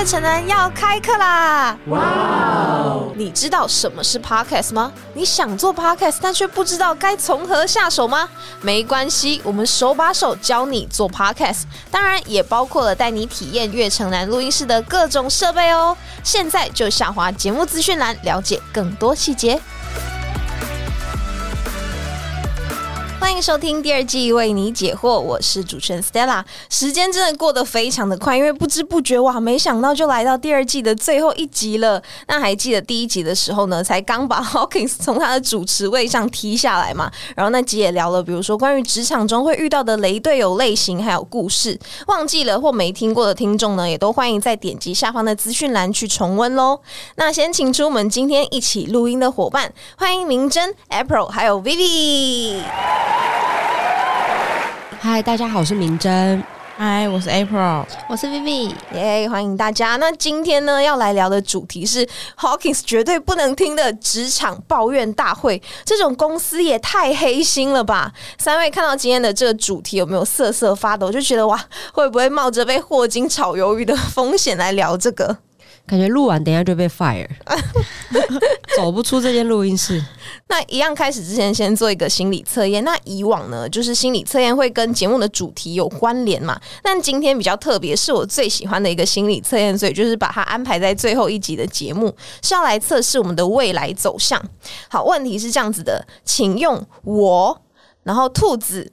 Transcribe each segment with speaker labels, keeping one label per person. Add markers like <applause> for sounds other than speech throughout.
Speaker 1: 月城南要开课啦！哇哦！你知道什么是 podcast 吗？你想做 podcast，但却不知道该从何下手吗？没关系，我们手把手教你做 podcast，当然也包括了带你体验月城南录音室的各种设备哦。现在就下滑节目资讯栏，了解更多细节。欢迎收听第二季为你解惑，我是主持人 Stella。时间真的过得非常的快，因为不知不觉哇，没想到就来到第二季的最后一集了。那还记得第一集的时候呢，才刚把 Hawkins 从他的主持位上踢下来嘛？然后那集也聊了，比如说关于职场中会遇到的雷队友类型，还有故事。忘记了或没听过的听众呢，也都欢迎再点击下方的资讯栏去重温喽。那先请出我们今天一起录音的伙伴，欢迎明真、April 还有 Vivi。
Speaker 2: 嗨，大家好，我是明真。
Speaker 3: 嗨，我是 April，
Speaker 4: 我是 Vivi，
Speaker 1: 耶，欢迎大家。那今天呢，要来聊的主题是 Hawkins 绝对不能听的职场抱怨大会。这种公司也太黑心了吧！三位看到今天的这个主题，有没有瑟瑟发抖？就觉得哇，会不会冒着被霍金炒鱿鱼的风险来聊这个？
Speaker 2: 感觉录完等下就被 fire，<laughs> 走不出这间录音室。
Speaker 1: 那一样开始之前，先做一个心理测验。那以往呢，就是心理测验会跟节目的主题有关联嘛？但今天比较特别，是我最喜欢的一个心理测验，所以就是把它安排在最后一集的节目，是要来测试我们的未来走向。好，问题是这样子的，请用我，然后兔子、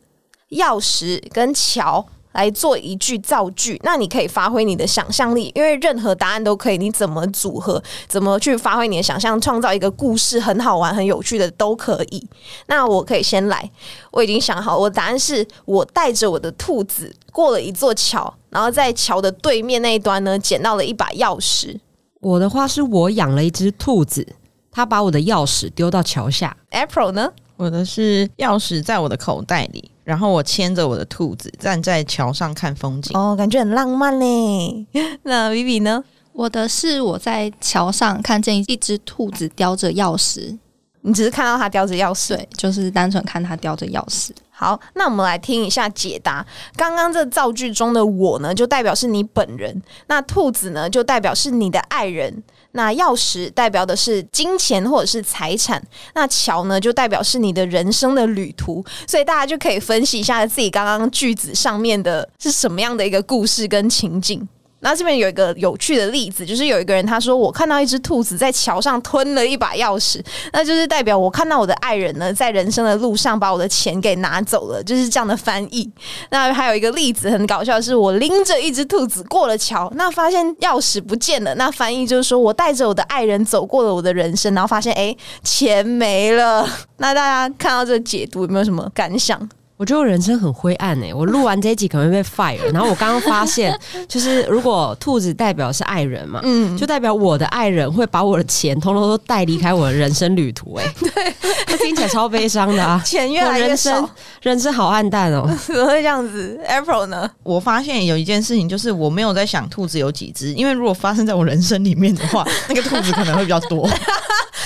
Speaker 1: 钥匙跟桥。来做一句造句，那你可以发挥你的想象力，因为任何答案都可以，你怎么组合，怎么去发挥你的想象，创造一个故事，很好玩、很有趣的都可以。那我可以先来，我已经想好，我答案是我带着我的兔子过了一座桥，然后在桥的对面那一端呢，捡到了一把钥匙。
Speaker 2: 我的话是我养了一只兔子，它把我的钥匙丢到桥下。
Speaker 1: April 呢？
Speaker 3: 我的是钥匙在我的口袋里。然后我牵着我的兔子站在桥上看风景，
Speaker 1: 哦，感觉很浪漫嘞。<laughs> 那 Vivi 呢？
Speaker 4: 我的是我在桥上看见一只兔子叼着钥匙，
Speaker 1: 你只是看到它叼着钥匙，
Speaker 4: 对，就是单纯看它叼着钥匙。
Speaker 1: 好，那我们来听一下解答。刚刚这造句中的我呢，就代表是你本人；那兔子呢，就代表是你的爱人。那钥匙代表的是金钱或者是财产，那桥呢就代表是你的人生的旅途，所以大家就可以分析一下自己刚刚句子上面的是什么样的一个故事跟情景。那这边有一个有趣的例子，就是有一个人他说：“我看到一只兔子在桥上吞了一把钥匙，那就是代表我看到我的爱人呢，在人生的路上把我的钱给拿走了。”就是这样的翻译。那还有一个例子很搞笑，是我拎着一只兔子过了桥，那发现钥匙不见了。那翻译就是说我带着我的爱人走过了我的人生，然后发现哎钱没了。那大家看到这解读有没有什么感想？
Speaker 2: 我觉得我人生很灰暗哎！我录完这一集可能会被 <laughs> fire。然后我刚刚发现，就是如果兔子代表是爱人嘛，嗯，就代表我的爱人会把我的钱通通都带离开我的人生旅途哎。<laughs>
Speaker 1: 对，
Speaker 2: 听起来超悲伤的啊！<laughs>
Speaker 1: 钱越来越少，
Speaker 2: 人生好暗淡哦。
Speaker 1: 怎么会这样子？April 呢？
Speaker 3: 我发现有一件事情，就是我没有在想兔子有几只，因为如果发生在我人生里面的话，那个兔子可能会比较多。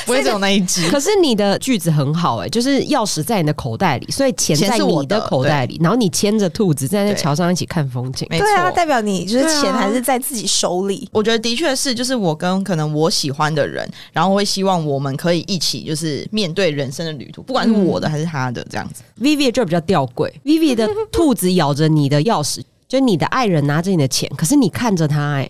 Speaker 3: 不会只有那一只，
Speaker 2: 可是你的句子很好哎，就是钥匙在你的口袋里，所以钱在你的口袋里，然后你牵着兔子在那桥上一起看风景，
Speaker 1: 对啊，代表你就是钱还是在自己手里。
Speaker 3: 我觉得的确是，就是我跟可能我喜欢的人，然后会希望我们可以一起就是面对人生的旅途，不管是我的还是他的这样子。
Speaker 2: Vivi 就比较吊诡，Vivi 的兔子咬着你的钥匙，就你的爱人拿着你的钱，可是你看着他，哎，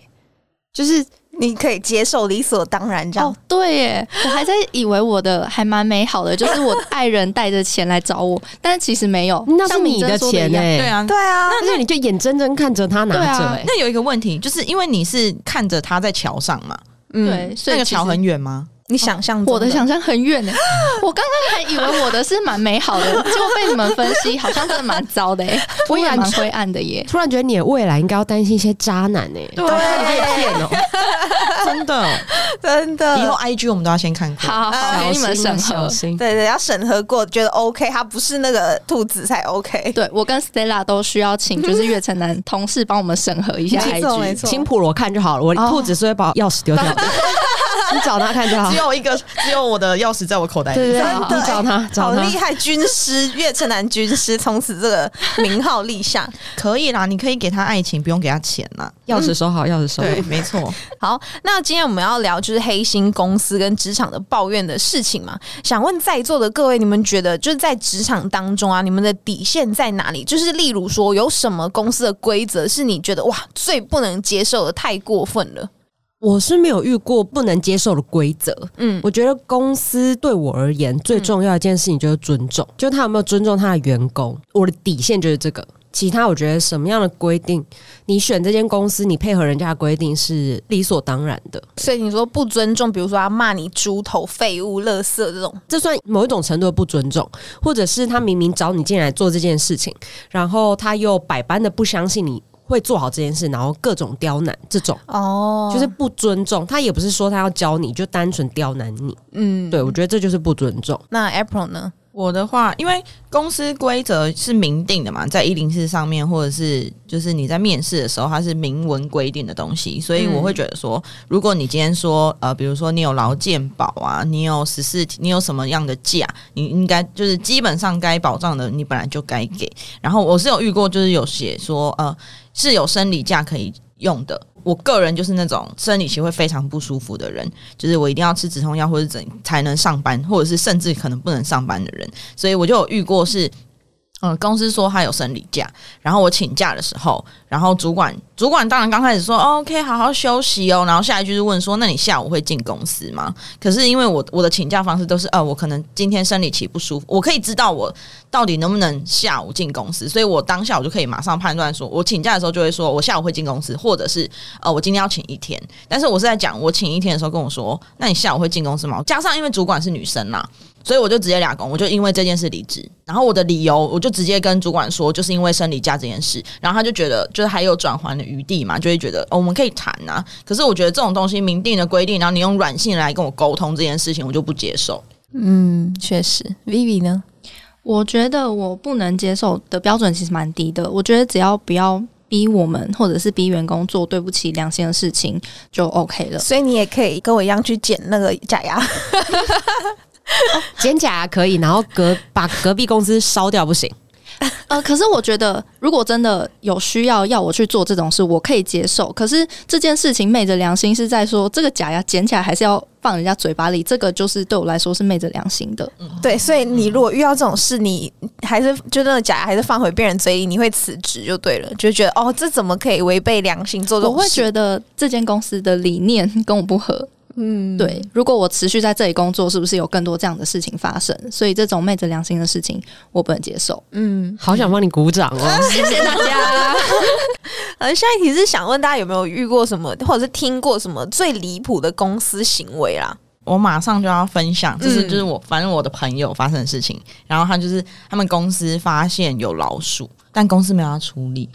Speaker 2: 就是。
Speaker 1: 你可以接受理所当然这样。哦，
Speaker 4: 对耶，我还在以为我的还蛮美好的，就是我的爱人带着钱来找我，<laughs> 但是其实没有，
Speaker 2: 那是你的钱哎，
Speaker 3: 对啊，
Speaker 1: 对啊，
Speaker 2: 那你就眼睁睁看着他拿着，
Speaker 3: 那有一个问题，就是因为你是看着他在桥上嘛，
Speaker 4: 对，
Speaker 3: 那个桥很远吗？
Speaker 1: 你想象
Speaker 4: 我的想象很远呢，<laughs> 我刚刚还以为我的是蛮美好的，结果被你们分析，好像真的蛮糟的哎，<laughs> 我也蛮灰暗的耶。
Speaker 2: 突然觉得你的未来应该要担心一些渣男哎，<laughs>
Speaker 1: 对，
Speaker 2: 被骗哦，
Speaker 3: 真的。
Speaker 1: 真的。
Speaker 3: 以后 IG 我们都要先看过，
Speaker 4: 好好给你们审核，
Speaker 1: 对对，要审核过，觉得 OK，他不是那个兔子才 OK。
Speaker 4: 对我跟 Stella 都需要请，就是月城男同事帮我们审核一下 IG，
Speaker 1: 没错，
Speaker 2: 青普罗看就好了。我兔子是会把钥匙丢掉的。你找他看就好
Speaker 3: 只。有一个，只有我的钥匙在我口袋里。
Speaker 2: 对对对，你找他，
Speaker 1: 好
Speaker 2: 找他
Speaker 1: 厉。害，军师岳城南军师从此这个名号立下。
Speaker 3: 可以啦，你可以给他爱情，不用给他钱啦。
Speaker 2: 钥匙收好，钥匙收好。
Speaker 3: 对，没错。
Speaker 1: 好，那今天我们要聊就是黑心公司跟职场的抱怨的事情嘛。想问在座的各位，你们觉得就是在职场当中啊，你们的底线在哪里？就是例如说，有什么公司的规则是你觉得哇最不能接受的，太过分了？
Speaker 2: 我是没有遇过不能接受的规则。
Speaker 1: 嗯，
Speaker 2: 我觉得公司对我而言最重要的一件事情就是尊重，就他有没有尊重他的员工。我的底线就是这个。其他我觉得什么样的规定，你选这间公司，你配合人家的规定是理所当然的。
Speaker 1: 所以你说不尊重，比如说他骂你猪头、废物、垃圾这种，
Speaker 2: 这算某一种程度的不尊重，或者是他明明找你进来做这件事情，然后他又百般的不相信你会做好这件事，然后各种刁难，这种
Speaker 1: 哦
Speaker 2: 就是不尊重。他也不是说他要教你，就单纯刁难你。
Speaker 1: 嗯，
Speaker 2: 对我觉得这就是不尊重。
Speaker 1: 那 April 呢？
Speaker 3: 我的话，因为公司规则是明定的嘛，在一零四上面，或者是就是你在面试的时候，它是明文规定的东西，所以我会觉得说，如果你今天说呃，比如说你有劳健保啊，你有十四，你有什么样的假，你应该就是基本上该保障的，你本来就该给。然后我是有遇过，就是有写说呃是有生理假可以用的。我个人就是那种生理期会非常不舒服的人，就是我一定要吃止痛药或者怎才能上班，或者是甚至可能不能上班的人，所以我就有遇过是。嗯，公司说他有生理假，然后我请假的时候，然后主管主管当然刚开始说、哦、OK 好好休息哦，然后下一句是问说那你下午会进公司吗？可是因为我我的请假方式都是呃我可能今天生理期不舒服，我可以知道我到底能不能下午进公司，所以我当下我就可以马上判断说，我请假的时候就会说我下午会进公司，或者是呃我今天要请一天，但是我是在讲我请一天的时候跟我说，那你下午会进公司吗？加上因为主管是女生嘛，所以我就直接俩工，我就因为这件事离职。然后我的理由，我就直接跟主管说，就是因为生理假这件事。然后他就觉得，就是还有转圜的地嘛，就会觉得、哦、我们可以谈啊。可是我觉得这种东西明定的规定，然后你用软性来跟我沟通这件事情，我就不接受。
Speaker 1: 嗯，确实，Vivi 呢？
Speaker 4: 我觉得我不能接受的标准其实蛮低的。我觉得只要不要逼我们，或者是逼员工做对不起良心的事情，就 OK 了。
Speaker 1: 所以你也可以跟我一样去剪那个假牙。<laughs>
Speaker 2: 剪假牙可以，然后隔把隔壁公司烧掉不行。
Speaker 4: 呃，可是我觉得，如果真的有需要要我去做这种事，我可以接受。可是这件事情昧着良心是在说，这个假牙捡起来还是要放人家嘴巴里，这个就是对我来说是昧着良心的。
Speaker 1: 对，所以你如果遇到这种事，你还是就那个假牙还是放回别人嘴里，你会辞职就对了，就觉得哦，这怎么可以违背良心做这种事？
Speaker 4: 我会觉得这间公司的理念跟我不合。
Speaker 1: 嗯，
Speaker 4: 对，如果我持续在这里工作，是不是有更多这样的事情发生？所以这种昧着良心的事情，我不能接受。
Speaker 1: 嗯。
Speaker 2: 好想帮你鼓掌哦！<laughs>
Speaker 4: 谢谢大家。<laughs>
Speaker 1: 呃，下一题是想问大家有没有遇过什么，或者是听过什么最离谱的公司行为啦？
Speaker 3: 我马上就要分享，这是
Speaker 1: 嗯
Speaker 3: 就是我反正我的朋友发生的事情。然后他就是他们公司发现有老鼠，但公司没有要处理。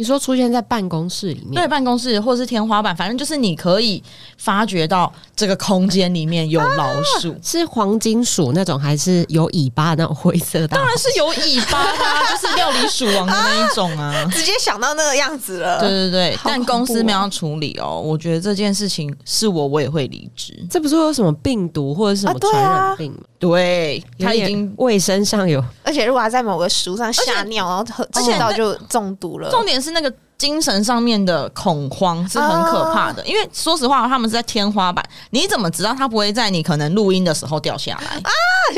Speaker 2: 你说出现在办公室里面，
Speaker 3: 对，办公室或是天花板，反正就是你可以发觉到这个空间里面有老鼠。
Speaker 2: 是黄金鼠那种，还是有尾巴的那种灰色的？
Speaker 3: 当然是有尾巴的、啊，就是料理鼠王的那一种啊。<laughs>
Speaker 1: 直接想到那个样子了。
Speaker 3: 对对对，
Speaker 1: 好
Speaker 3: 但公司没有要处理哦。我觉得这件事情是我，我也会离职。
Speaker 2: 这不是会有什么病毒或者是什么传染病吗？
Speaker 3: 对，他已经
Speaker 2: 卫生上有
Speaker 1: 而且如果他在某个食物上吓尿，然后喝
Speaker 3: 而且
Speaker 1: 吃到就中毒了。
Speaker 3: 重点是那个精神上面的恐慌是很可怕的，因为说实话，他们是在天花板，你怎么知道他不会在你可能录音的时候掉下来啊？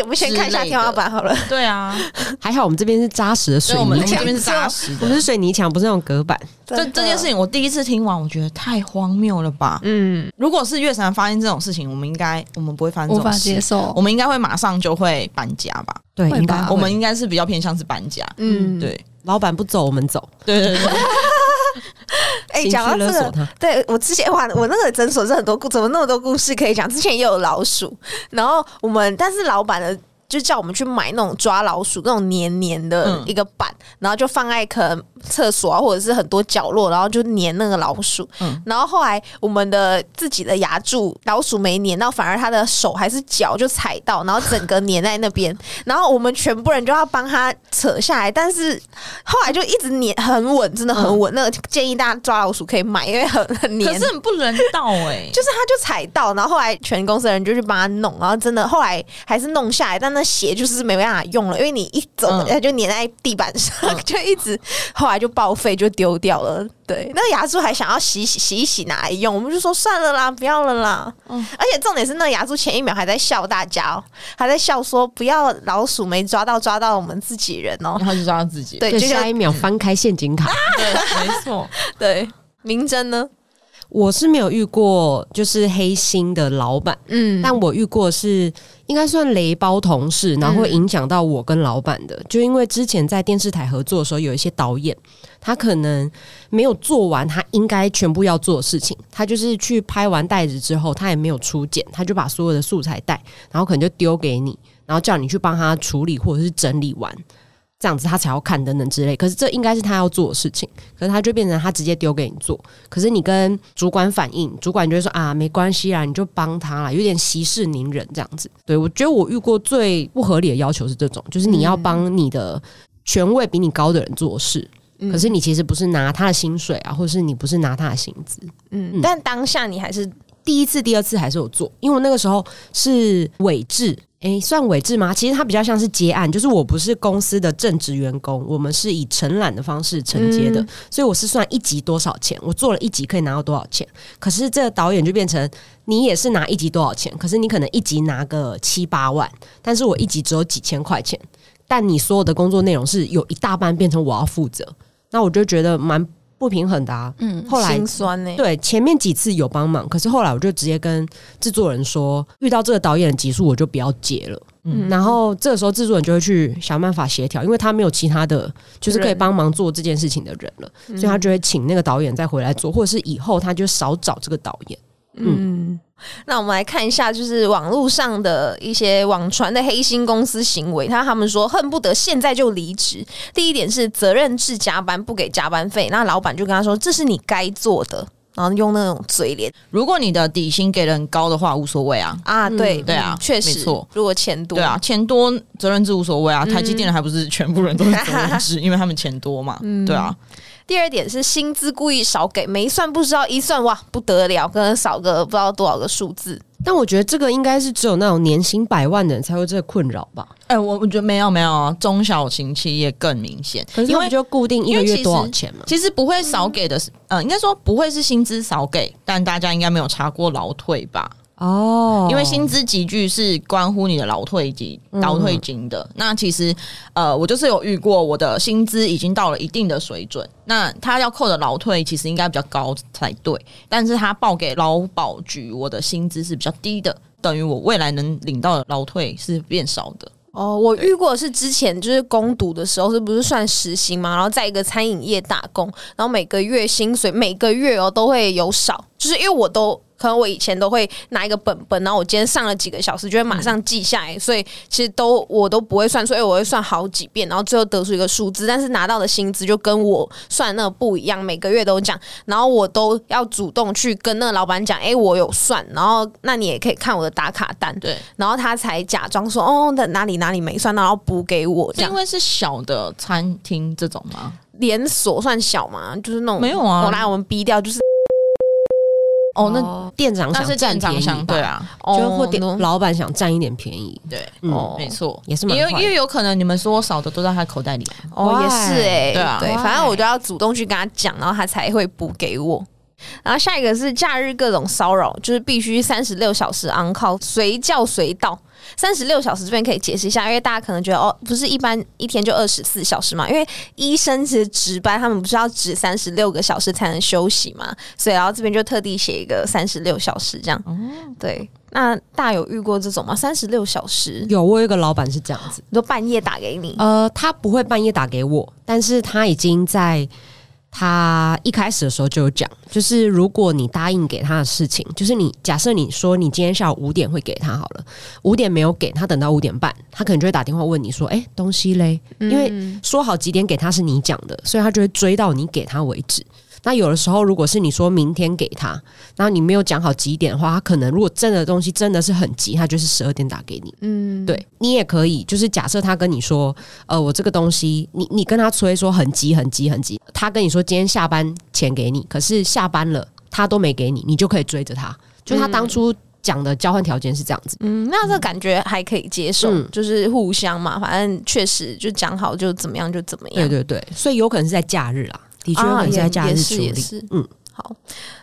Speaker 1: 我们先看一下天花板好了。
Speaker 3: 对啊，
Speaker 2: 还好，我们这边是扎实的水泥墙，
Speaker 3: 们这边是扎实的
Speaker 2: 我们。是水泥墙，不是那种隔板。
Speaker 3: 这这件事情，我第一次听完，我觉得太荒谬了吧？
Speaker 1: 嗯，
Speaker 3: 如果是月神发现这种事情，我们应该我们不会发生这
Speaker 4: 无法
Speaker 3: 种事，
Speaker 4: 接受
Speaker 3: 我。们应该会马上就会搬家吧？
Speaker 2: 对，
Speaker 4: 吧
Speaker 2: 应该
Speaker 3: 我们应该是比较偏向是搬家。
Speaker 1: 嗯
Speaker 3: 对
Speaker 2: 老板不走，我们走，
Speaker 3: 对对对，<laughs>
Speaker 1: 哎，
Speaker 2: 情
Speaker 1: 讲到这个。对我之前哇，我那个诊所是很多故，怎么那么多故事可以讲？之前也有老鼠，然后我们但是老板的。就叫我们去买那种抓老鼠那种黏黏的
Speaker 3: 嗯
Speaker 1: 一个板，然后就放在可能厕所啊，或者是很多角落，然后就粘那个老鼠。嗯然后后来我们的自己的牙柱老鼠没粘到，反而他的手还是脚就踩到，然后整个粘在那边。<laughs> 然后我们全部人就要帮他扯下来，但是后来就一直粘很稳，真的很稳。那个建议大家抓老鼠可以买，因为很很粘。
Speaker 3: 可是很不人道哎、<laughs>
Speaker 1: 就是他就踩到，然后后来全公司的人就去帮他弄，然后真的后来还是弄下来，但那鞋就是没办法用了，因为你一走
Speaker 3: 嗯
Speaker 1: 它就粘在地板上，<laughs> 就一直后来就报废就丢掉了。对，那个牙珠还想要洗洗洗一洗拿来用，我们就说算了啦，不要了啦。
Speaker 3: 嗯
Speaker 1: 而且重点是那个牙珠前一秒还在笑大家哦，还在笑说不要老鼠没抓到，抓到我们自己人哦。
Speaker 3: 然后就抓到自己。
Speaker 1: 对，
Speaker 2: 就下一秒翻开陷阱卡。<laughs>
Speaker 3: 对，没错。
Speaker 1: 对明真呢，
Speaker 2: 我是没有遇过就是黑心的老板，
Speaker 1: 嗯，
Speaker 2: 但我遇过是应该算雷包同事，然后会影响到我跟老板的。就因为之前在电视台合作的时候，有一些导演他可能没有做完他应该全部要做的事情，他就是去拍完袋子之后，他也没有出剪，他就把所有的素材带，然后可能就丢给你，然后叫你去帮他处理或者是整理完。这样子他才要看等等之类，可是这应该是他要做的事情，可是他就变成他直接丢给你做，可是你跟主管反映，主管就会说啊没关系啦，你就帮他啦，有点息事宁人这样子。对我觉得我遇过最不合理的要求是这种，就是你要帮你的权位比你高的人做事，可是你其实不是拿他的薪水啊，或者是你不是拿他的薪资。
Speaker 1: 嗯，但当下你还是
Speaker 2: 第一次、第二次还是有做，因为我那个时候是伪制，诶，算伪制吗？其实它比较像是接案，就是我不是公司的正职员工，我们是以承揽的方式承接的，
Speaker 1: 嗯
Speaker 2: 所以我是算一集多少钱，我做了一集可以拿到多少钱。可是这个导演就变成你也是拿一集多少钱，可是你可能一集拿个七八万，但是我一集只有几千块钱，但你所有的工作内容是有一大半变成我要负责，那我就觉得蛮不平衡的啊。
Speaker 4: 嗯，
Speaker 2: 后来
Speaker 1: 心酸呢、
Speaker 2: 对，前面几次有帮忙，可是后来我就直接跟制作人说，遇到这个导演的集数我就不要接了。嗯，然后这个时候制作人就会去想办法协调，因为他没有其他的就是可以帮忙做这件事情的人了，所以他就会请那个导演再回来做，或者是以后他就少找这个导演。
Speaker 1: 嗯，<laughs> 那我们来看一下，就是网络上的一些网传的黑心公司行为。他他们说恨不得现在就离职。第一点是责任制加班，不给加班费，那老板就跟他说这是你该做的，然后用那种嘴脸
Speaker 3: 如果你的底薪给的很高的话，无所谓啊。
Speaker 1: 啊，对
Speaker 3: 对啊
Speaker 1: 确实
Speaker 3: 没错。
Speaker 1: 如果钱多，
Speaker 3: 对啊，钱多责任制无所谓啊。台积电的还不是全部人都是责任制，因为他们钱多嘛。<laughs> 对啊，
Speaker 1: 第二点是薪资故意少给，没算不知道，一算哇不得了，可能少个不知道多少个数字。
Speaker 2: 但我觉得这个应该是只有那种年薪百万的人才会这个困扰吧？
Speaker 3: 哎、我我觉得没有没有啊，中小型企业更明显，因为
Speaker 2: 就固定一个月多少钱嘛？
Speaker 3: 其实不会少给的是，呃，应该说不会是薪资少给，但大家应该没有查过劳退吧？
Speaker 2: 哦
Speaker 3: 因为薪资集聚是关乎你的劳退及、劳退金的。那其实，呃，我就是有遇过，我的薪资已经到了一定的水准，那他要扣的劳退其实应该比较高才对，但是他报给劳保局，我的薪资是比较低的，等于我未来能领到的劳退是变少的。
Speaker 1: 哦，我遇过是之前就是攻读的时候，是不是算实薪嘛？然后在一个餐饮业打工，然后每个月薪水每个月哦都会有少，就是因为我都可能我以前都会拿一个本本，然后我今天上了几个小时，就会马上记下来，所以其实都我都不会算，所以我会算好几遍，然后最后得出一个数字，但是拿到的薪资就跟我算那个不一样，每个月都讲，然后我都要主动去跟那个老板讲，哎、我有算，然后那你也可以看我的打卡单，
Speaker 3: 对，
Speaker 1: 然后他才假装说哦，那哪里哪里没算，然后补给我。
Speaker 3: 因为是小的餐厅这种吗？
Speaker 1: 连锁算小嘛，就是那种
Speaker 3: 没有啊。
Speaker 1: 我来我们逼掉，就是
Speaker 3: 哦，那
Speaker 2: 店长想占便宜
Speaker 3: 对啊，
Speaker 2: 就或店
Speaker 1: 哦
Speaker 2: 老板想占一点便宜，
Speaker 3: 对，
Speaker 2: 嗯
Speaker 1: 哦
Speaker 3: 没错，
Speaker 2: 也是
Speaker 3: 因为因为有可能你们说少的都在他口袋里。啊，
Speaker 1: 哦也是哎、
Speaker 3: 对啊。
Speaker 1: 对，反正我就要主动去跟他讲，然后他才会补给我。然后下一个是假日各种骚扰，就是必须三十六小时 on call，随叫随到。三十六小时这边可以解释一下，因为大家可能觉得哦，不是一般一天就二十四小时嘛？因为医生其实值班，他们不是要值三十六个小时才能休息嘛？所以然后这边就特地写一个三十六小时这样。对，那大家有遇过这种吗？三十六小时，
Speaker 2: 有我有一个老板是这样子，
Speaker 1: 都半夜打给你，
Speaker 2: 呃，他不会半夜打给我，但是他已经在他一开始的时候就有讲，就是如果你答应给他的事情，就是你假设你说你今天下午五点会给他好了，五点没有给他，等到五点半，他可能就会打电话问你说：“哎、东西嘞？”因为说好几点给他是你讲的，所以他就会追到你给他为止。那有的时候，如果是你说明天给他，然后你没有讲好几点的话，他可能如果真的东西真的是很急，他就是十二点打给你。
Speaker 1: 嗯，
Speaker 2: 对你也可以，就是假设他跟你说，呃，我这个东西，你你跟他催说很急很急很急，他跟你说今天下班前给你，可是下班了他都没给你，你就可以追着他，就他当初讲的交换条件是这样子。
Speaker 1: 嗯，那这感觉还可以接受，
Speaker 2: 嗯
Speaker 1: 就是互相嘛，反正确实就讲好就怎么样就怎么样。
Speaker 2: 对对对，所以有可能是在假日啦，的确有可能是在假
Speaker 1: 啊也
Speaker 2: 日处理。
Speaker 1: 也是也是
Speaker 2: 嗯，
Speaker 1: 好，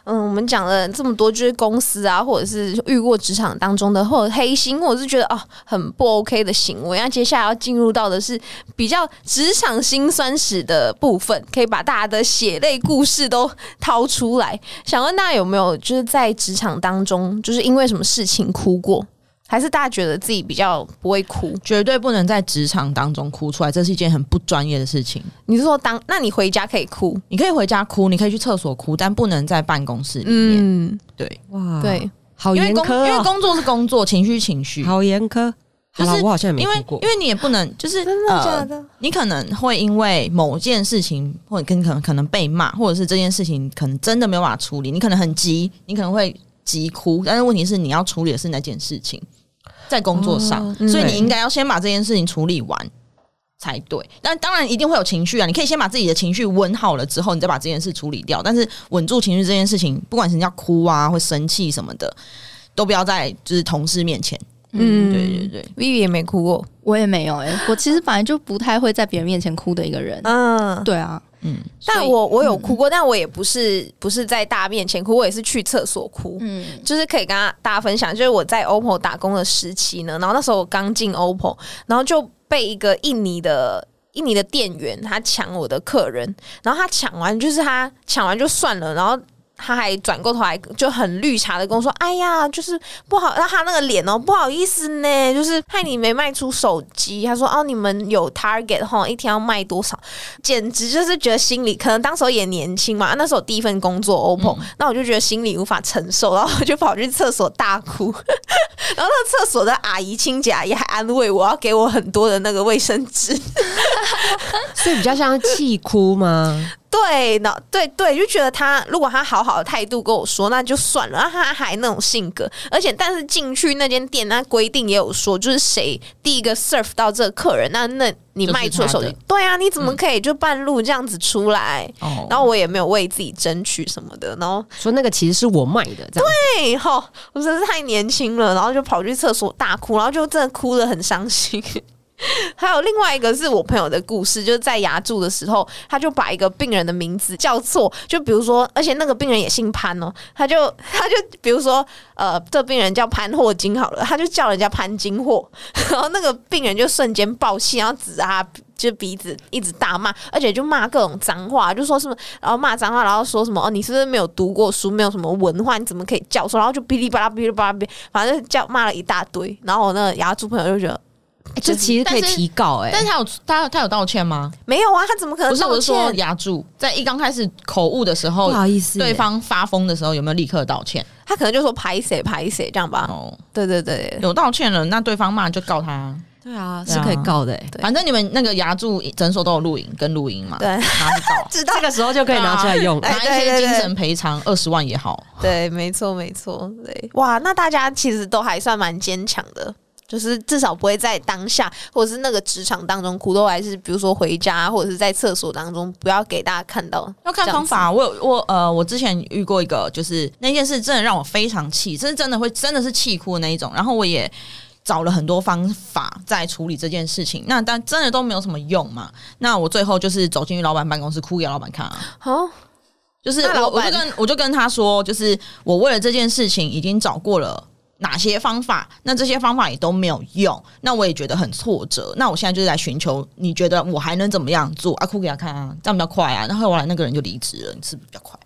Speaker 1: 嗯，我们讲了这么多，就是公司啊，或者是遇过职场当中的，或者黑心，或者是觉得哦很不 OK 的行为。那接下来要进入到的是比较职场辛酸史的部分，可以把大家的血泪故事都掏出来。想问大家有没有就是在职场当中，就是因为什么事情哭过？还是大家觉得自己比较不会哭？
Speaker 3: 绝对不能在职场当中哭出来，这是一件很不专业的事情。
Speaker 1: 你是说当那你回家可以哭？
Speaker 3: 你可以回家哭，你可以去厕所哭，但不能在办公室里面。
Speaker 1: 嗯，
Speaker 3: 对，
Speaker 2: 哇，
Speaker 1: 对，
Speaker 2: 好
Speaker 3: 因为工
Speaker 2: 严苛哦，
Speaker 3: 因为工作是工作，情绪情绪。
Speaker 2: 好严苛。我好像也没
Speaker 3: 因为
Speaker 2: 哭过
Speaker 3: 因。为你也不能 <laughs> 就是
Speaker 1: 真的假
Speaker 3: 呃
Speaker 1: 的？
Speaker 3: 你可能会因为某件事情，或者跟可能可能被骂，或者是这件事情可能真的没有办法处理，你可能很急，你可能会急哭，但是问题是你要处理的是那件事情，在工作上，
Speaker 2: 哦
Speaker 3: 所以你应该要先把这件事情处理完。才对，但当然一定会有情绪啊！你可以先把自己的情绪稳好了之后，你再把这件事处理掉。但是稳住情绪这件事情，不管是你要哭啊、会生气什么的，都不要在就是同事面前。
Speaker 1: 嗯，
Speaker 3: 对对对
Speaker 1: ，，Vivi 也没哭过。
Speaker 4: 我也没有哎、<laughs> 我其实本来就不太会在别人面前哭的一个人。
Speaker 1: 嗯，
Speaker 4: 对啊，
Speaker 3: 嗯，
Speaker 1: 但我我有哭过，但我也不是不是在大家面前哭，我也是去厕所哭。
Speaker 4: 嗯，
Speaker 1: 就是可以跟大大家分享，就是我在 OPPO 打工的时期呢，然后那时候我刚进 OPPO，然后就被一个印尼的印尼的店员他抢我的客人，然后他抢完就是他抢完就算了，然后。他还转过头来就很绿茶的跟我说：“哎呀，就是不好，那他那个脸哦，不好意思呢，就是害你没卖出手机。”他说：“哦，你们有 target 哈，一天要卖多少？”简直就是觉得心里可能当时候也年轻嘛，那时候我第一份工作 OPPO，、那我就觉得心里无法承受，然后我就跑去厕所大哭，<laughs> 然后那厕所的阿姨清洁阿姨还安慰我要给我很多的那个卫生纸，<laughs>
Speaker 2: 所以比较像气哭吗？
Speaker 1: 对，然后对对，就觉得他如果他好好的态度跟我说，那就算了。然后他还那种性格，而且但是进去那间店，那规定也有说，就是谁第一个 serve 到这个客人，那那你卖出的手机，对啊，你怎么可以就半路这样子出来？
Speaker 3: 哦
Speaker 1: 然后我也没有为自己争取什么的，然后
Speaker 2: 说那个其实是我卖的，
Speaker 1: 对吼，我真是太年轻了，然后就跑去厕所大哭，然后就真的哭得很伤心。<laughs> 还有另外一个是我朋友的故事，就是在牙柱的时候，他就把一个病人的名字叫错，就比如说，而且那个病人也姓潘哦，他就 <laughs> 他就比如说，呃，这病人叫潘霍金好了，他就叫人家潘金货，<laughs> 然后那个病人就瞬间爆气，然后指着他就鼻子一直大骂，而且就骂各种脏话，就说什么，然后骂脏话，然后说什么哦，你是不是没有读过书，没有什么文化，你怎么可以叫错？然后就哔哩吧啦哔哩吧啦哔，反正叫骂了一大堆。然后我那个牙柱朋友就觉得
Speaker 2: 欸这其实可以提告哎、
Speaker 3: 但是他有他他有道歉吗？
Speaker 1: 没有啊，他怎么可能
Speaker 3: 不是，我是说
Speaker 1: 歉？
Speaker 3: 牙柱在一刚开始口误的时候
Speaker 2: 不，好意思、
Speaker 3: 对方发疯的时候有没有立刻道歉？
Speaker 1: 他可能就说拍谁拍谁这样吧。
Speaker 3: 哦，
Speaker 1: 对对对，
Speaker 3: 有道歉了，那对方骂就告他。
Speaker 2: 对啊，是可以告的、
Speaker 3: 反正你们那个牙柱诊所都有录影跟录音嘛，
Speaker 1: 对
Speaker 3: 拿去告。<laughs>
Speaker 1: 知道
Speaker 2: 这个时候就可以拿出来用
Speaker 3: 拿一些精神赔偿二十万也好，
Speaker 1: 对，没错没错，对，哇，那大家其实都还算蛮坚强的。就是至少不会在当下，或者是那个职场当中哭，都还是比如说回家，或者是在厕所当中，不要给大家看到。
Speaker 3: 要看方法。我有我呃，我之前遇过一个，就是那件事真的让我非常气，这是真的会真的是气哭的那一种。然后我也找了很多方法在处理这件事情，那但真的都没有什么用嘛。那我最后就是走进去老板办公室哭给老板看啊。
Speaker 1: 哦，
Speaker 3: 就是我我
Speaker 1: 那老板
Speaker 3: 就跟我就跟他说，就是我为了这件事情已经找过了。哪些方法？那这些方法也都没有用，那我也觉得很挫折。那我现在就是来寻求，你觉得我还能怎么样做？啊，哭给他看啊，这样比较快啊。然后后来那个人就离职了，你是不是比较快？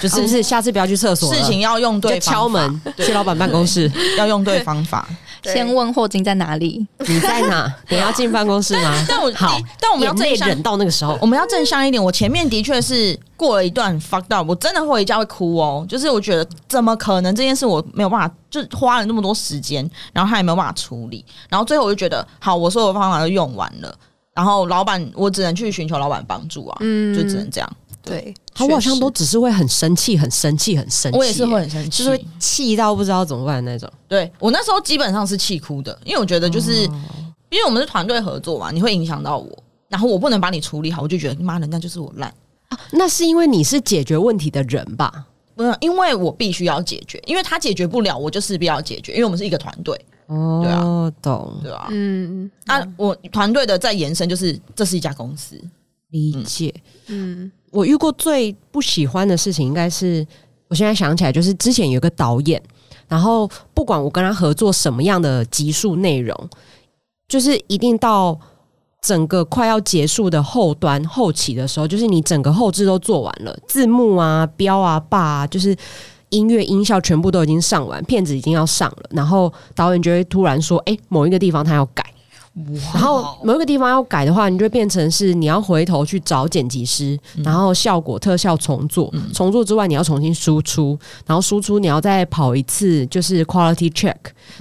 Speaker 3: 就是
Speaker 2: 是不是下次不要去厕所？
Speaker 3: 事情要用对
Speaker 2: 敲门去老板办公室。<laughs>
Speaker 3: 要用对方法。
Speaker 1: 对
Speaker 4: 先问霍金在哪里。
Speaker 2: 你在哪？<laughs> 你要进办公室吗？<laughs>
Speaker 3: 但我
Speaker 2: 好，
Speaker 3: 但我们要正向
Speaker 2: 忍到那个时候，
Speaker 3: 我们要正向一点。我前面的确是过了一段 fucked up，我真的回家会哭哦。就是我觉得怎么可能这件事我没有办法，就花了那么多时间，然后他也没有办法处理，然后最后我就觉得好，我所有方法都用完了，然后老板我只能去寻求老板帮助啊，
Speaker 1: 嗯
Speaker 3: 就只能这样。
Speaker 1: 对，
Speaker 2: 他我好像都只是会很生气、很生气、很生气。
Speaker 3: 我也是会很生气，
Speaker 2: 就是会气到不知道怎么办的那种。
Speaker 3: 对我那时候基本上是气哭的，因为我觉得就是、因为我们是团队合作嘛，你会影响到我，然后我不能把你处理好，我就觉得妈，人家就是我烂。
Speaker 2: 那是因为你是解决问题的人吧？
Speaker 3: 不是，因为我必须要解决，因为他解决不了，我就势必要解决，因为我们是一个团队，
Speaker 2: 哦，
Speaker 3: 对啊
Speaker 2: 懂
Speaker 3: 对吧、
Speaker 1: 嗯
Speaker 3: 啊？我团队的再延伸就是，这是一家公司，
Speaker 2: 理解。
Speaker 1: 嗯
Speaker 2: 我遇过最不喜欢的事情，应该是我现在想起来，就是之前有个导演，然后不管我跟他合作什么样的集数内容，就是一定到整个快要结束的后端后期的时候，就是你整个后置都做完了，字幕啊、标啊、霸啊，就是。音乐音效全部都已经上完，片子已经要上了，然后导演就会突然说：“哎、某一个地方他要改。”然后某一个地方要改的话，你就会变成是你要回头去找剪辑师，然后效果特效重做，重做之外你要重新输出，然后输出你要再跑一次就是 quality check，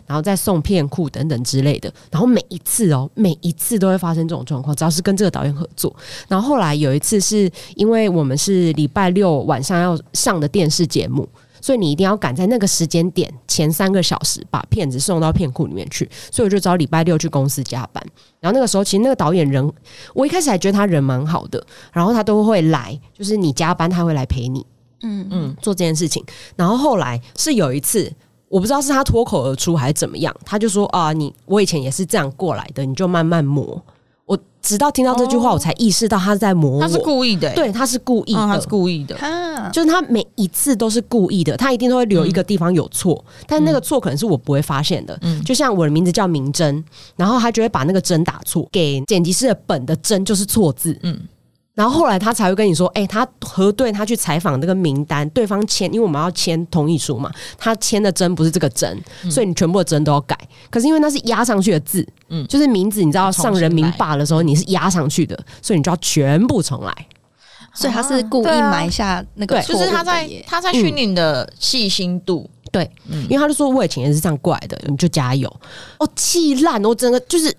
Speaker 2: 然后再送片库等等之类的。然后每一次哦，每一次都会发生这种状况，只要是跟这个导演合作。然后后来有一次是因为我们是礼拜六晚上要上的电视节目。所以你一定要赶在那个时间点前三个小时把片子送到片库里面去，所以我就找礼拜六去公司加班。然后那个时候，其实那个导演人，我一开始还觉得他人蛮好的，然后他都会来，就是你加班他会来陪你
Speaker 4: 嗯
Speaker 3: 嗯，
Speaker 2: 做这件事情。然后后来是有一次，我不知道是他脱口而出还是怎么样，他就说啊，你我以前也是这样过来的，你就慢慢磨。我直到听到这句话，
Speaker 3: 哦。
Speaker 2: 我才意识到他是在磨我。
Speaker 3: 他是故意的、欸，
Speaker 2: 对，他是故意的，
Speaker 3: 嗯，他是故意的，
Speaker 4: 哈，
Speaker 2: 就是他每一次都是故意的，他一定都会留一个地方有错，但那个错可能是我不会发现的。
Speaker 3: 嗯。
Speaker 2: 就像我的名字叫明真，然后他就会把那个真打错，给剪辑师的本的真就是错字。
Speaker 3: 嗯
Speaker 2: 然后后来他才会跟你说，哎、他核对他去采访那个名单，对方签，因为我们要签同意书嘛，他签的真不是这个真，所以你全部的真都要改。可是因为那是压上去的字，
Speaker 3: 嗯
Speaker 2: 就是名字，你知道上人民
Speaker 3: 来
Speaker 2: 霸的时候你是压上去的，所以你就要全部重来。
Speaker 4: 所以他是故意埋下那个
Speaker 3: 就是他在他在训练你的细心度，
Speaker 2: 对，因为他就说我以前也是这样过来的，你就加油。哦，气烂，我整个就是，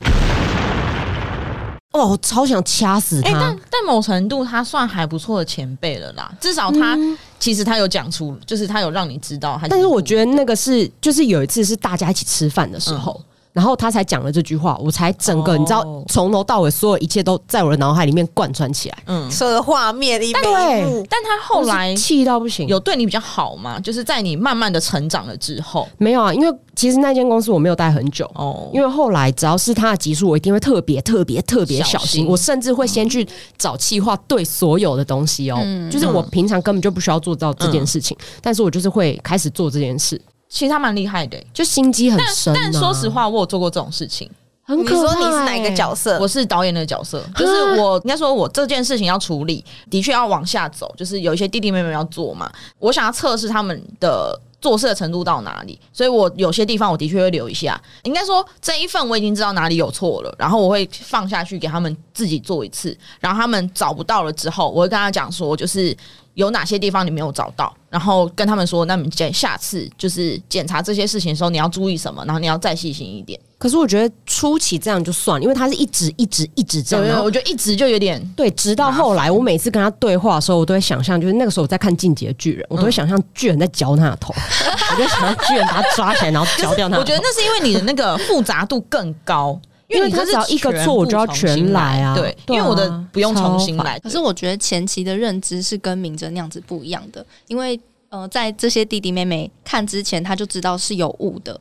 Speaker 2: 哦，我超想掐死
Speaker 3: 哎、
Speaker 2: 他。
Speaker 3: 但但某程度他算还不错的前辈了啦，至少他、其实他有讲出，就是他有让你知道他。
Speaker 2: 但是我觉得那个是，就是有一次是大家一起吃饭的时候。
Speaker 3: 嗯
Speaker 2: 然后他才讲了这句话，我才整个、
Speaker 3: 哦
Speaker 2: 你知道，从头到尾所有一切都在我的脑海里面贯穿起来。
Speaker 3: 嗯，
Speaker 1: 所有的画面一每
Speaker 2: 对
Speaker 1: 一幕，
Speaker 3: 但他后来
Speaker 2: 气到不行。
Speaker 3: 有对你比较好吗？就是在你慢慢的成长了之后，
Speaker 2: 没有啊？因为其实那间公司我没有待很久，
Speaker 3: 哦，
Speaker 2: 因为后来只要是他的集数，我一定会特别特别特别小
Speaker 3: 小心。
Speaker 2: 心。我甚至会先去找企划对所有的东西哦，
Speaker 4: 嗯。
Speaker 2: 就是我平常根本就不需要做到这件事情，但是我就是会开始做这件事，
Speaker 3: 其实他蛮厉害的、欸。
Speaker 2: 就心机很深、啊
Speaker 3: 但说实，话，我有做过这种事情。
Speaker 1: 你
Speaker 2: 很可怕、
Speaker 1: 说你是哪一个角
Speaker 2: 色？
Speaker 1: 色？
Speaker 3: 我是导演的角色，就是我 <laughs> 应该说，我这件事情要处理，的确要往下走，就是有一些弟弟妹妹要做嘛，我想要测试他们的。做事的程度到哪里？所以我有些地方我的确会留一下。应该说这一份我已经知道哪里有错了，然后我会放下去给他们自己做一次。然后他们找不到了之后，我会跟他讲说，就是有哪些地方你没有找到，然后跟他们说，那你下下次就是检查这些事情的时候你要注意什么，然后你要再细心一点。
Speaker 2: 可是我觉得初期这样就算，因为他是一直一直一直这样，然后
Speaker 3: 我觉得一直就有点
Speaker 2: 对，直到后来，我每次跟他对话的时候，我都会想象，就是那个时候我在看《进击的巨人》，我都会想象巨人在嚼他的头，<laughs> 我就想象巨人把他抓起来，然后嚼掉他。
Speaker 3: 我觉得那是因为你的那个复杂度更高，
Speaker 2: 因为他只要一个错我就要全来啊
Speaker 3: 对，因为我的不用重新来。
Speaker 4: 可是我觉得前期的认知是跟明哲那样子不一样的，因为呃，在这些弟弟妹妹看之前，他就知道是有误的。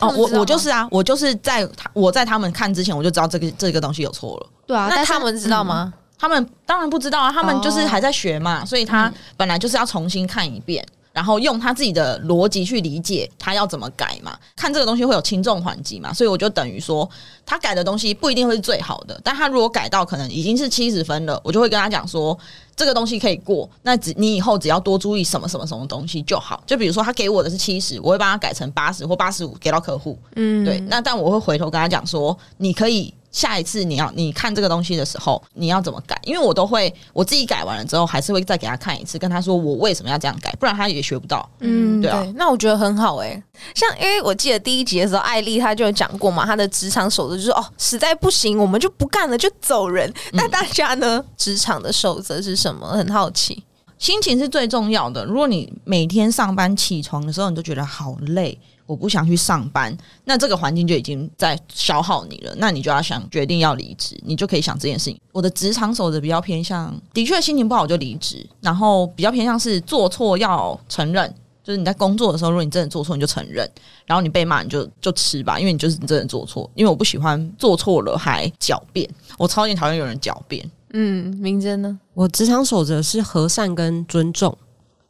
Speaker 3: 哦，我我就是啊，我就是在他我在他们看之前，我就知道这个这个东西有错了。
Speaker 4: 对啊，
Speaker 1: 那
Speaker 4: 但
Speaker 1: 他们知道吗？
Speaker 3: 他们当然不知道啊，他们就是
Speaker 4: 哦
Speaker 3: 还在学嘛，所以他本来就是要重新看一遍。然后用他自己的逻辑去理解他要怎么改嘛。看这个东西会有轻重缓急嘛，所以我就等于说，他改的东西不一定会是最好的，但他如果改到可能已经是七十分了，我就会跟他讲说，这个东西可以过，那只你以后只要多注意什么什么什么东西就好。就比如说他给我的是七十，我会帮他改成八十或八十五给到客户。嗯，对。那但我会回头跟他讲说，你可以。下一次你要你看这个东西的时候，你要怎么改？因为我都会我自己改完了之后，还是会再给他看一次，跟他说我为什么要这样改，不然他也学不到。嗯，对啊。
Speaker 1: 那我觉得很好哎，像因为我记得第一集的时候，艾丽她就有讲过嘛，她的职场守则就是哦，实在不行我们就不干了，就走人。那大家呢，职场的守则是什么？很好奇。
Speaker 3: 心情是最重要的。如果你每天上班起床的时候，你都觉得好累。我不想去上班，那这个环境就已经在消耗你了。那你就要想决定要离职，你就可以想这件事情。我的职场守则比较偏向，的确心情不好就离职，然后比较偏向是做错要承认，就是你在工作的时候，如果你真的做错，你就承认，然后你被骂你就就吃吧，因为你就是真的做错。因为我不喜欢做错了还狡辩，我超级讨厌有人狡辩。
Speaker 1: 嗯，明真呢？
Speaker 2: 我职场守则是和善跟尊重，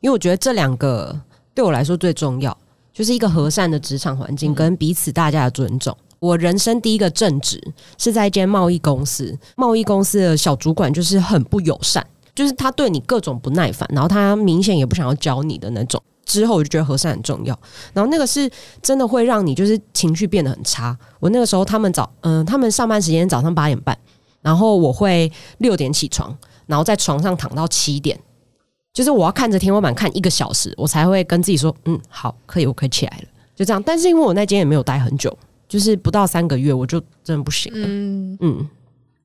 Speaker 2: 因为我觉得这两个对我来说最重要。就是一个和善的职场环境，跟彼此大家的尊重。我人生第一个正职是在一间贸易公司，贸易公司的小主管就是很不友善，就是他对你各种不耐烦，然后他明显也不想要教你的那种。之后我就觉得和善很重要，然后那个是真的会让你就是情绪变得很差。我那个时候他们早嗯，他们上班时间早上八点半，然后我会六点起床，然后在床上躺到七点。就是我要看着天花板看一个小时，我才会跟自己说，嗯，好，可以，我可以起来了，就这样。但是因为我那间也没有待很久，就是不到三个月，我就真的不行了。嗯嗯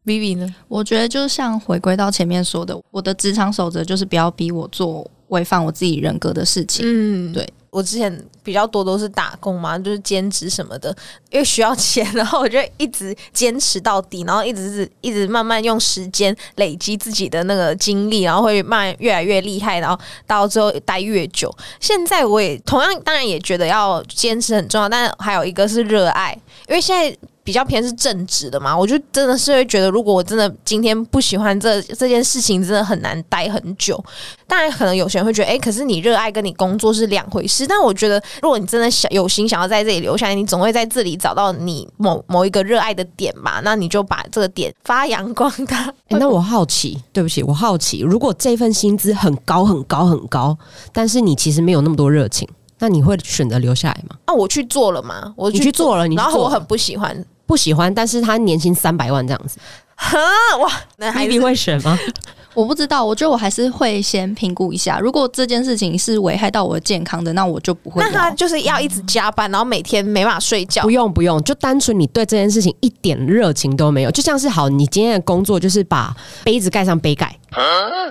Speaker 1: ，Vivi 呢？
Speaker 4: 我觉得就像回归到前面说的，我的职场守则就是不要逼我做违反我自己人格的事情。嗯，对。
Speaker 1: 我之前比较多都是打工嘛，就是兼职什么的，因为需要钱，<laughs> 然后我就一直坚持到底，然后一直是一直慢慢用时间累积自己的那个经历，然后会慢越来越厉害，然后到最后待越久。现在我也同样，当然也觉得要坚持很重要，但还有一个是热爱，因为现在。比较偏是正直的嘛，我就真的是会觉得，如果我真的今天不喜欢这这件事情，真的很难待很久。当然，可能有些人会觉得，哎，可是你热爱跟你工作是两回事。但我觉得，如果你真的想有心想要在这里留下来，你总会在这里找到你某某一个热爱的点嘛。那你就把这个点发扬光大。
Speaker 2: 那我好奇，对不起，我好奇，如果这份薪资很高很高很高，但是你其实没有那么多热情，那你会选择留下来吗？
Speaker 1: 啊，我去做了嘛，我
Speaker 2: 去做了，
Speaker 1: 然后我很不喜欢。
Speaker 2: 不喜欢，但是他年薪三百万这样子，
Speaker 1: 哈哇，那还
Speaker 2: 你会选吗？<laughs>
Speaker 4: 我不知道，我觉得我还是会先评估一下。如果这件事情是危害到我的健康的，那我就不会。
Speaker 1: 那他就是要一直加班，然后每天没办法睡觉。
Speaker 2: 不用不用，就单纯你对这件事情一点热情都没有，就像是好，你今天的工作就是把杯子盖上杯盖，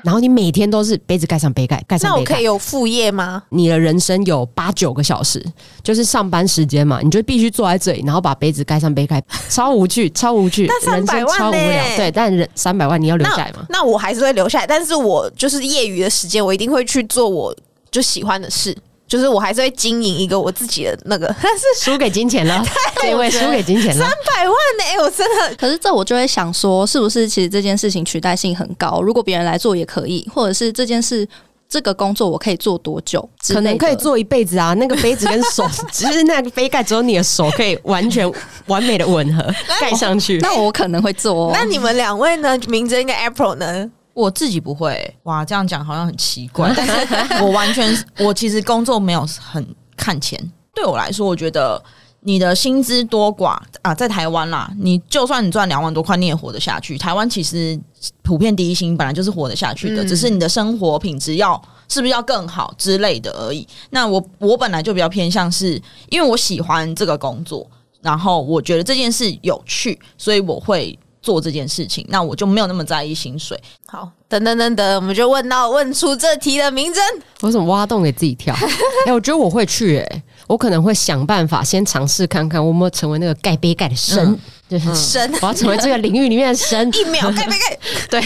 Speaker 2: 然后你每天都是杯子盖上杯盖，盖上。
Speaker 1: 那我可以有副业吗？
Speaker 2: 你的人生有八九个小时，就是上班时间嘛，你就必须坐在这里，然后把杯子盖上杯盖，超无趣，超无趣，
Speaker 1: 人生超无聊。
Speaker 2: 对，但人三百万你要留下来吗？
Speaker 1: 那我还是会。留下来，但是我就是业余的时间，我一定会去做我就喜欢的事，就是我还是会经营一个我自己的那个。但 <laughs> 是
Speaker 2: 输给金钱了，<laughs> 这位输给金钱了，
Speaker 1: 三百万呢？我真的。
Speaker 4: 可是这我就会想说，是不是其实这件事情取代性很高？如果别人来做也可以，或者是这件事。这个工作我可以做多久？
Speaker 2: 可能可以做一辈子啊！那个杯子跟手，只是那个杯盖只有你的手可以完全完美的吻合 <laughs> 盖上去。
Speaker 4: 那我可能会做。
Speaker 1: 哦那你们两位呢？明哲跟 April 呢？
Speaker 3: 我自己不会。哇，这样讲好像很奇怪。<laughs> 但是我完全，我其实工作没有很看钱。对我来说，我觉得。你的薪资多寡啊，在台湾啦，你就算你赚两万多块，你也活得下去。台湾其实普遍低薪本来就是活得下去的，只是你的生活品质要是不是要更好之类的而已。那我我本来就比较偏向是，因为我喜欢这个工作，然后我觉得这件事有趣，所以我会做这件事情。那我就没有那么在意薪水。
Speaker 1: 好，等等等等，我们就问到问出这题的名真，
Speaker 2: 我怎么挖洞给自己跳？<laughs> 哎，我觉得我会去哎。我可能会想办法先尝试看看，我有没有成为那个盖杯盖的神，
Speaker 1: 就是神，
Speaker 2: 我要成为这个领域里面的神，
Speaker 1: 一秒盖杯盖。<laughs>
Speaker 2: 对，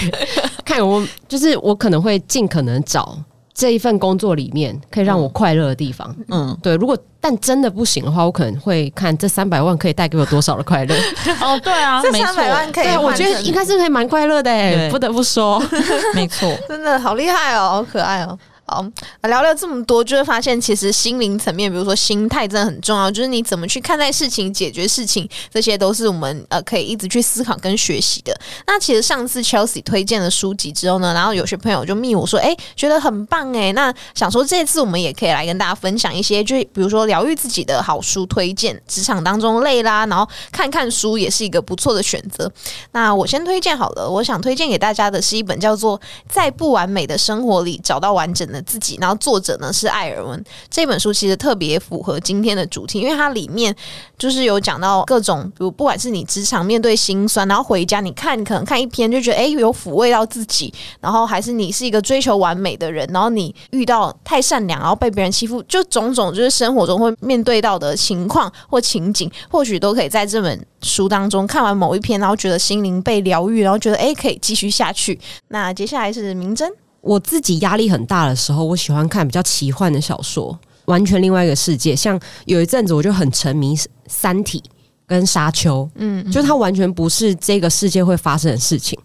Speaker 2: 看我就是我可能会尽可能找这一份工作里面可以让我快乐的地方。嗯，对。如果但真的不行的话，我可能会看这三百万可以带给我多少的快乐。<laughs>
Speaker 3: 哦，对啊，
Speaker 1: 这三百万可以，
Speaker 2: 我觉得应该是可以蛮快乐的。欸，不得不说，<laughs>
Speaker 3: 没错，<laughs>
Speaker 1: 真的好厉害哦，好可爱哦。好，聊了这么多，就会发现其实心灵层面，比如说心态真的很重要，就是你怎么去看待事情、解决事情，这些都是我们呃可以一直去思考跟学习的。那其实上次 Chelsea 推荐了书籍之后呢，然后有些朋友就密我说，哎，觉得很棒哎，那想说这次我们也可以来跟大家分享一些，就比如说疗愈自己的好书推荐，职场当中累啦，然后看看书也是一个不错的选择。那我先推荐好了，我想推荐给大家的是一本叫做《在不完美的生活里找到完整的》。自己，然后作者呢是艾尔文。这本书其实特别符合今天的主题，因为它里面就是有讲到各种，比如不管是你职场面对心酸，然后回家你看，可能看一篇就觉得哎有抚慰到自己，然后还是你是一个追求完美的人，然后你遇到太善良，然后被别人欺负，就种种就是生活中会面对到的情况或情景，或许都可以在这本书当中看完某一篇，然后觉得心灵被疗愈，然后觉得哎可以继续下去。那接下来是明真。
Speaker 2: 我自己压力很大的时候，我喜欢看比较奇幻的小说，完全另外一个世界。像有一阵子，我就很沉迷《三体》跟《沙丘》，嗯，就它完全不是这个世界会发生的事情。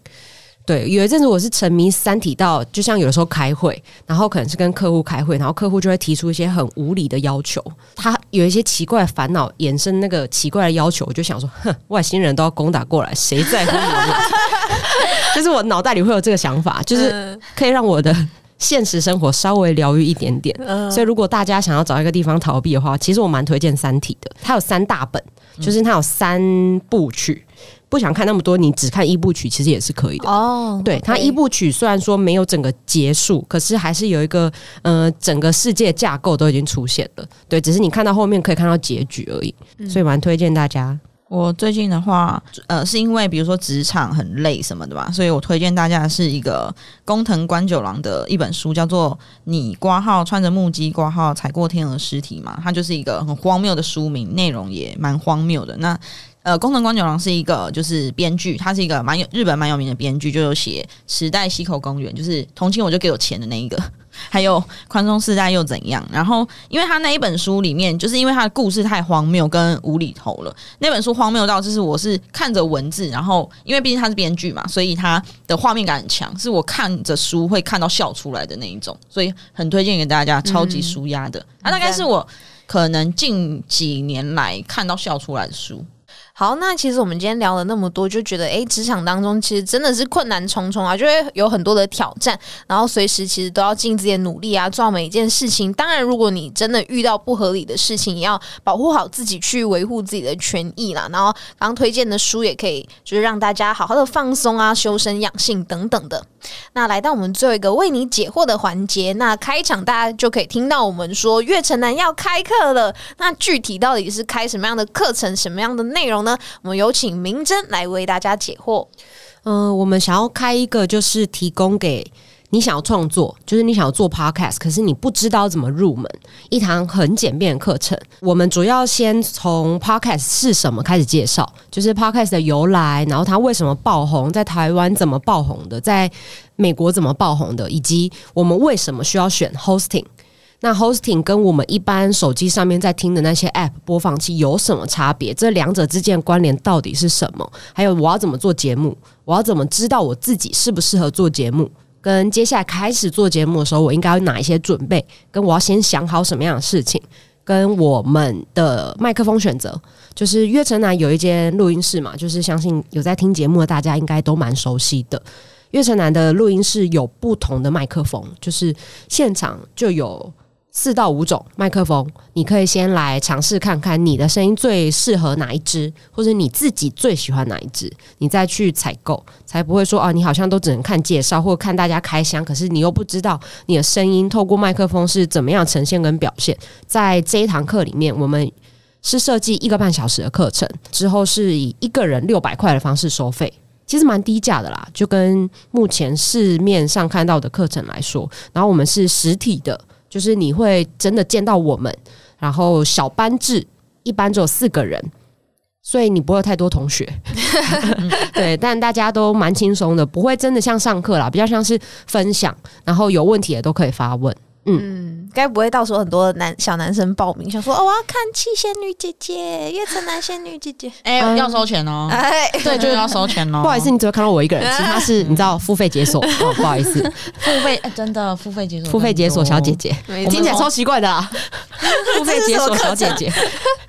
Speaker 2: 对，有一阵子我是沉迷《三体》到，就像有的时候开会，然后可能是跟客户开会，然后客户就会提出一些很无理的要求，他有一些奇怪烦恼，衍生那个奇怪的要求，我就想说，哼，外星人都要攻打过来，谁在乎你？<laughs> 就是我脑袋里会有这个想法，就是可以让我的现实生活稍微疗愈一点点。所以如果大家想要找一个地方逃避的话，其实我蛮推荐《三体》的。它有三大本，就是它有三部曲。不想看那么多，你只看一部曲其实也是可以的。哦，对，它一部曲虽然说没有整个结束，可是还是有一个呃整个世界架构都已经出现了。对，只是你看到后面可以看到结局而已。所以蛮推荐大家。
Speaker 3: 我最近的话，呃，是因为比如说职场很累什么的吧，所以我推荐大家是一个工藤官九郎的一本书，叫做《你挂号穿着木屐挂号踩过天鹅尸体》嘛，它就是一个很荒谬的书名，内容也蛮荒谬的。那呃，工藤官九郎是一个就是编剧，他是一个蛮有日本蛮有名的编剧，就有写《时代西口公园》，就是同情我就给我钱的那一个。<laughs> 还有宽松世代又怎样？然后，因为他那一本书里面，就是因为他的故事太荒谬跟无厘头了。那本书荒谬到就是我是看着文字，然后因为毕竟他是编剧嘛，所以他的画面感很强，是我看着书会看到笑出来的那一种，所以很推荐给大家，超级舒压的。那大概是我可能近几年来看到笑出来的书。
Speaker 1: 好，那其实我们今天聊了那么多，就觉得哎，职场当中其实真的是困难重重啊，就会有很多的挑战，然后随时其实都要尽自己的努力啊，做好每一件事情。当然，如果你真的遇到不合理的事情，也要保护好自己，去维护自己的权益啦。然后刚推荐的书也可以，就是让大家好好的放松啊，修身养性等等的。那来到我们最后一个为你解惑的环节，那开场大家就可以听到我们说月城南要开课了。那具体到底是开什么样的课程，什么样的内容呢？我们有请明真来为大家解惑。
Speaker 2: 嗯，我们想要开一个，就是提供给。你想要创作，就是你想要做 podcast，可是你不知道怎么入门。一堂很简便的课程，我们主要先从 podcast 是什么开始介绍，就是 podcast 的由来，然后它为什么爆红，在台湾怎么爆红的，在美国怎么爆红的，以及我们为什么需要选 hosting。那 hosting 跟我们一般手机上面在听的那些 app 播放器有什么差别？这两者之间关联到底是什么？还有我要怎么做节目？我要怎么知道我自己适不适合做节目？跟接下来开始做节目的时候，我应该有哪一些准备？跟我要先想好什么样的事情？跟我们的麦克风选择，就是悦城南有一间录音室嘛，就是相信有在听节目的大家应该都蛮熟悉的。悦城南的录音室有不同的麦克风，就是现场就有。四到五种麦克风，你可以先来尝试看看你的声音最适合哪一支，或者你自己最喜欢哪一支，你再去采购，才不会说哦，你好像都只能看介绍或看大家开箱，可是你又不知道你的声音透过麦克风是怎么样呈现跟表现。在这一堂课里面，我们是设计一个半小时的课程，之后是以一个人六百块的方式收费，其实蛮低价的啦，就跟目前市面上看到的课程来说，然后我们是实体的。就是你会真的见到我们，然后小班制，一般只有四个人，所以你不会太多同学，<laughs> 对，但大家都蛮轻松的，不会真的像上课啦，比较像是分享，然后有问题也都可以发问，
Speaker 1: 嗯，该不会到时候很多男小男生报名，想说哦，我要看七仙女姐姐、月城男仙女姐姐。
Speaker 3: 哎、要收钱哦。
Speaker 1: 哎，
Speaker 3: 对，就是要收钱哦。
Speaker 2: 不好意思，你只会看到我一个人，其他是你知道付费解锁。<laughs> 哦，不好意思，
Speaker 3: 付费、哎真的付费解锁，
Speaker 2: 付费解锁小姐。姐，听起来超奇怪的啊！<laughs> 付费解锁小姐姐，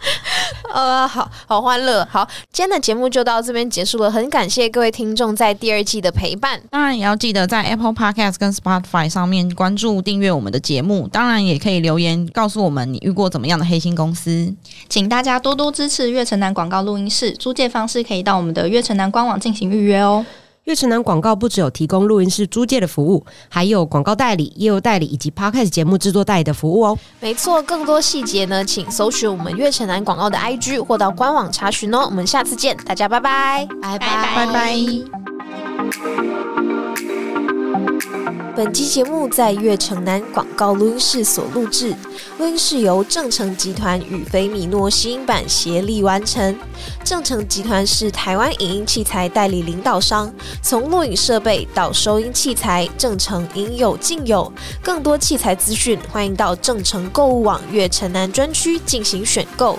Speaker 2: <laughs>
Speaker 1: 呃，好好欢乐。好，今天的节目就到这边结束了，很感谢各位听众在第二季的陪伴。
Speaker 3: 当然也要记得在 Apple Podcast 跟 Spotify 上面关注、订阅我们的节目。当然也可以留言告诉我们你遇过怎么样的黑心公司。
Speaker 4: 请大家多多支持月城南广告录音室，租借方式可以到我们的月城南官网进行预约哦。
Speaker 2: 月城南广告不只有提供录音室租借的服务，还有广告代理、业务代理以及 Podcast 节目制作代理的服务哦。
Speaker 1: 没错，更多细节呢，请搜寻我们月城南广告的 IG 或到官网查询哦。我们下次见，大家拜拜，
Speaker 2: 拜
Speaker 3: 拜拜。
Speaker 1: 本期节目在月城南广告录音室所录制，录音室由正成集团与菲米诺吸音版协力完成。正成集团是台湾影音器材代理领导商，从录影设备到收音器材，正成应有尽有。更多器材资讯，欢迎到正成购物网月城南专区进行选购。